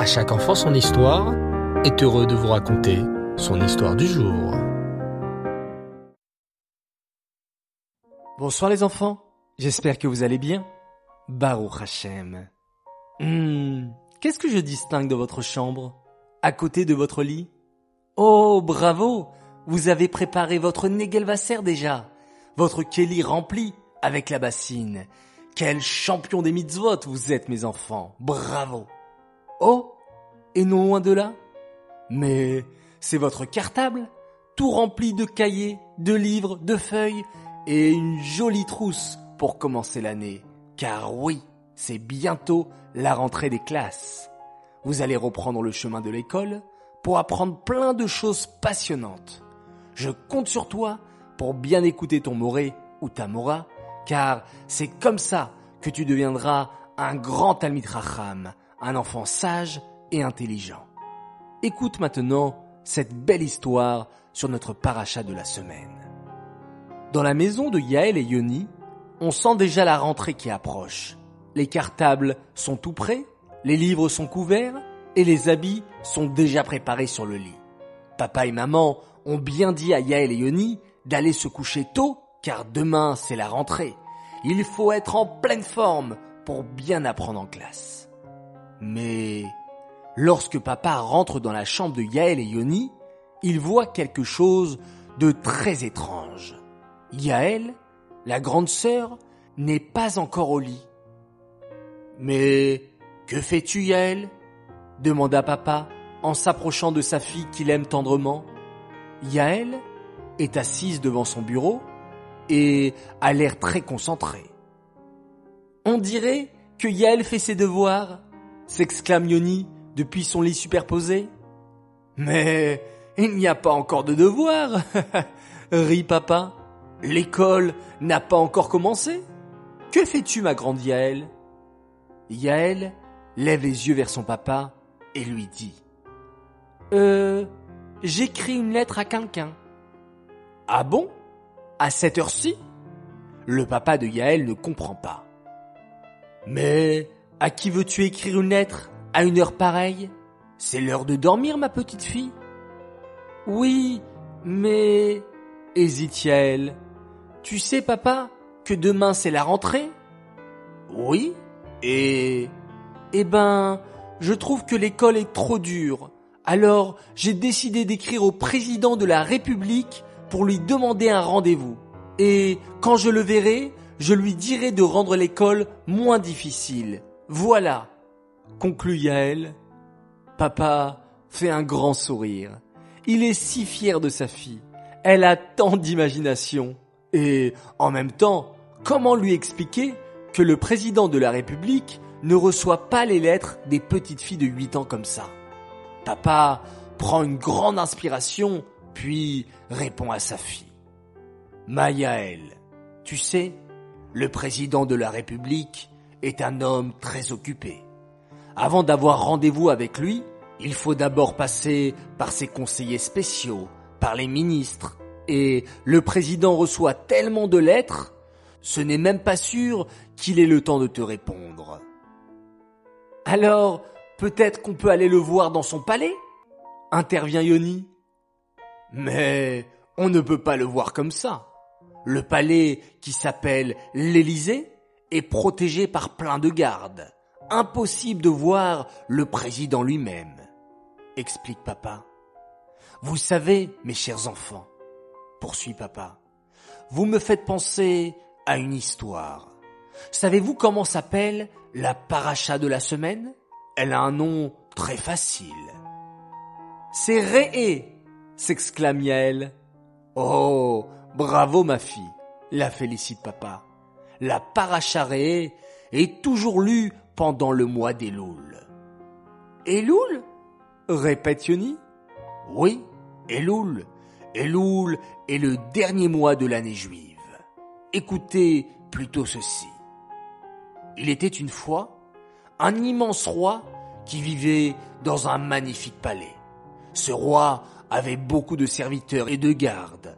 À chaque enfant son histoire est heureux de vous raconter son histoire du jour. Bonsoir les enfants, j'espère que vous allez bien. Baruch Hashem. Hmm, qu'est-ce que je distingue de votre chambre À côté de votre lit? Oh, bravo Vous avez préparé votre Negelvasser déjà. Votre Kelly rempli avec la bassine. Quel champion des mitzvot vous êtes mes enfants. Bravo Oh Et non loin de là Mais c'est votre cartable Tout rempli de cahiers, de livres, de feuilles et une jolie trousse pour commencer l'année. Car oui, c'est bientôt la rentrée des classes. Vous allez reprendre le chemin de l'école pour apprendre plein de choses passionnantes. Je compte sur toi pour bien écouter ton moré ou ta mora, car c'est comme ça que tu deviendras un grand Talmid Racham, un enfant sage et intelligent. Écoute maintenant cette belle histoire sur notre paracha de la semaine. Dans la maison de Yaël et Yoni, on sent déjà la rentrée qui approche. Les cartables sont tout prêts, les livres sont couverts et les habits sont déjà préparés sur le lit. Papa et maman ont bien dit à Yaël et Yoni d'aller se coucher tôt car demain c'est la rentrée. Il faut être en pleine forme pour bien apprendre en classe. Mais lorsque papa rentre dans la chambre de Yaël et Yoni, il voit quelque chose de très étrange. Yaël, la grande sœur, n'est pas encore au lit. Mais que fais-tu, Yaël demanda papa en s'approchant de sa fille qu'il aime tendrement. Yaël est assise devant son bureau et a l'air très concentrée. On dirait que Yaël fait ses devoirs, s'exclame Yoni depuis son lit superposé. Mais il n'y a pas encore de devoirs, rit papa. L'école n'a pas encore commencé. Que fais-tu, ma grande Yaël? Yaël lève les yeux vers son papa et lui dit Euh, j'écris une lettre à quelqu'un. Ah bon? À cette heure-ci? Le papa de Yaël ne comprend pas. Mais à qui veux-tu écrire une lettre à une heure pareille? C'est l'heure de dormir, ma petite fille. Oui, mais... hésite Yaël. Tu sais, papa, que demain c'est la rentrée? Oui, et... Eh ben, je trouve que l'école est trop dure. Alors, j'ai décidé d'écrire au président de la République pour lui demander un rendez-vous. Et quand je le verrai, je lui dirai de rendre l'école moins difficile. Voilà, conclut Yaël. Papa fait un grand sourire. Il est si fier de sa fille. Elle a tant d'imagination. Et en même temps, comment lui expliquer que le président de la République ne reçoit pas les lettres des petites filles de 8 ans comme ça? Papa prend une grande inspiration, puis répond à sa fille. Mayaël, tu sais, le président de la République est un homme très occupé. Avant d'avoir rendez-vous avec lui, il faut d'abord passer par ses conseillers spéciaux, par les ministres, et le président reçoit tellement de lettres, ce n'est même pas sûr qu'il ait le temps de te répondre. Alors, peut-être qu'on peut aller le voir dans son palais? Intervient Yoni. Mais on ne peut pas le voir comme ça. Le palais qui s'appelle l'Élysée est protégé par plein de gardes. Impossible de voir le président lui-même, explique papa. Vous savez, mes chers enfants, poursuit papa, vous me faites penser à une histoire. Savez-vous comment s'appelle la paracha de la semaine? Elle a un nom très facile. C'est Réé s'exclame Yael. Oh, bravo ma fille, la félicite papa. La paracha Réé est toujours lue pendant le mois d'Elul. Elul répète Yoni. Oui, Elul. Elul est le dernier mois de l'année juive. Écoutez plutôt ceci. Il était une fois un immense roi qui vivait dans un magnifique palais. Ce roi avait beaucoup de serviteurs et de gardes.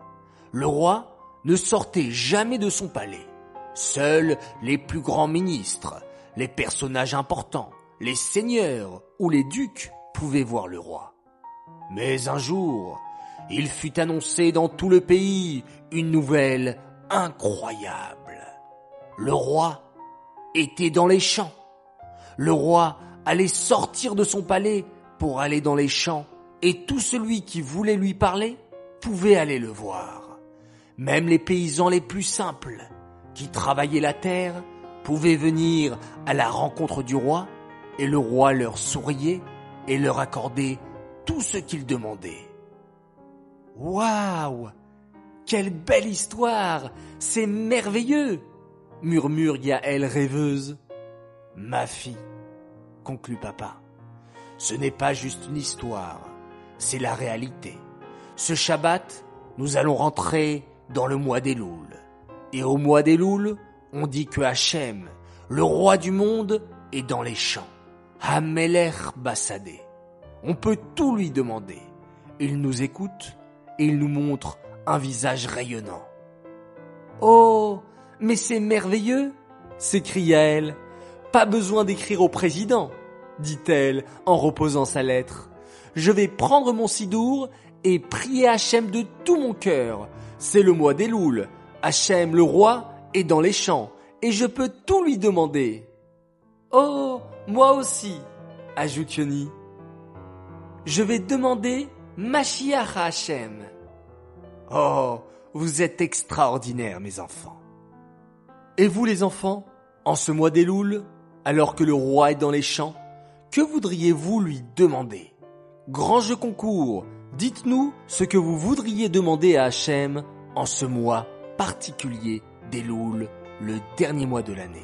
Le roi ne sortait jamais de son palais. Seuls les plus grands ministres, les personnages importants, les seigneurs ou les ducs pouvaient voir le roi. Mais un jour, il fut annoncé dans tout le pays une nouvelle incroyable. Le roi était dans les champs. Le roi allait sortir de son palais pour aller dans les champs et tout celui qui voulait lui parler pouvait aller le voir. Même les paysans les plus simples qui travaillaient la terre pouvaient venir à la rencontre du roi et le roi leur souriait et leur accordait tout ce qu'ils demandaient. Waouh Quelle belle histoire C'est merveilleux murmure Yael rêveuse. Ma fille, conclut papa, ce n'est pas juste une histoire, c'est la réalité. Ce Shabbat, nous allons rentrer dans le mois des Louls. Et au mois des Louls, on dit que Hachem, le roi du monde, est dans les champs. Hamelech Bassadé. On peut tout lui demander. Il nous écoute et il nous montre un visage rayonnant. Oh, mais c'est merveilleux s'écria-elle. Pas besoin d'écrire au président, dit-elle en reposant sa lettre. Je vais prendre mon sidour et prier Hachem de tout mon cœur. C'est le mois des Louls. Hachem, le roi, est dans les champs et je peux tout lui demander. Oh, moi aussi, ajoute Yoni. Je vais demander Mashiach à Hachem. Oh, vous êtes extraordinaires, mes enfants. Et vous, les enfants, en ce mois des Louls, alors que le roi est dans les champs, que voudriez-vous lui demander? Grand jeu concours, dites-nous ce que vous voudriez demander à Hachem en ce mois particulier des Louls, le dernier mois de l'année.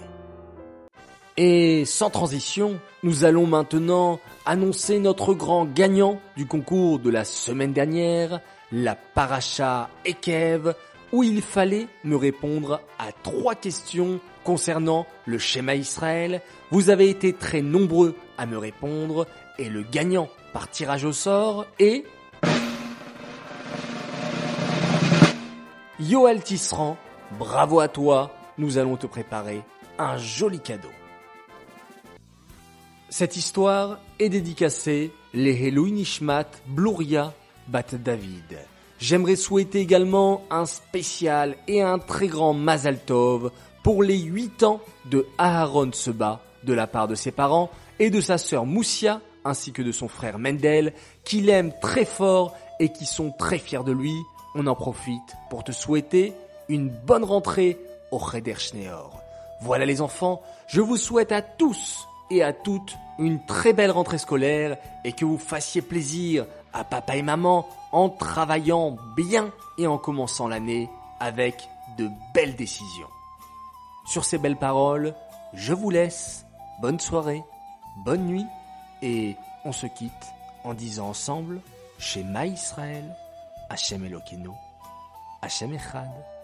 Et sans transition, nous allons maintenant annoncer notre grand gagnant du concours de la semaine dernière, la Paracha Ekev, où il fallait me répondre à trois questions concernant le schéma Israël. Vous avez été très nombreux à me répondre et le gagnant par tirage au sort est Yoel Tisserand. Bravo à toi, nous allons te préparer un joli cadeau. Cette histoire est dédicacée les Elohim Nishmat Bluria Bat David. J'aimerais souhaiter également un spécial et un très grand Mazal Tov pour les 8 ans de Aharon Seba de la part de ses parents et de sa sœur Moussia ainsi que de son frère Mendel qui l'aiment très fort et qui sont très fiers de lui. On en profite pour te souhaiter une bonne rentrée au Cheder Schneor. Voilà les enfants, je vous souhaite à tous et à toutes une très belle rentrée scolaire et que vous fassiez plaisir à papa et maman en travaillant bien et en commençant l'année avec de belles décisions. Sur ces belles paroles, je vous laisse. Bonne soirée, bonne nuit et on se quitte en disant ensemble chez Ma Israël, Hachem Elokeinu, Hachem Echad.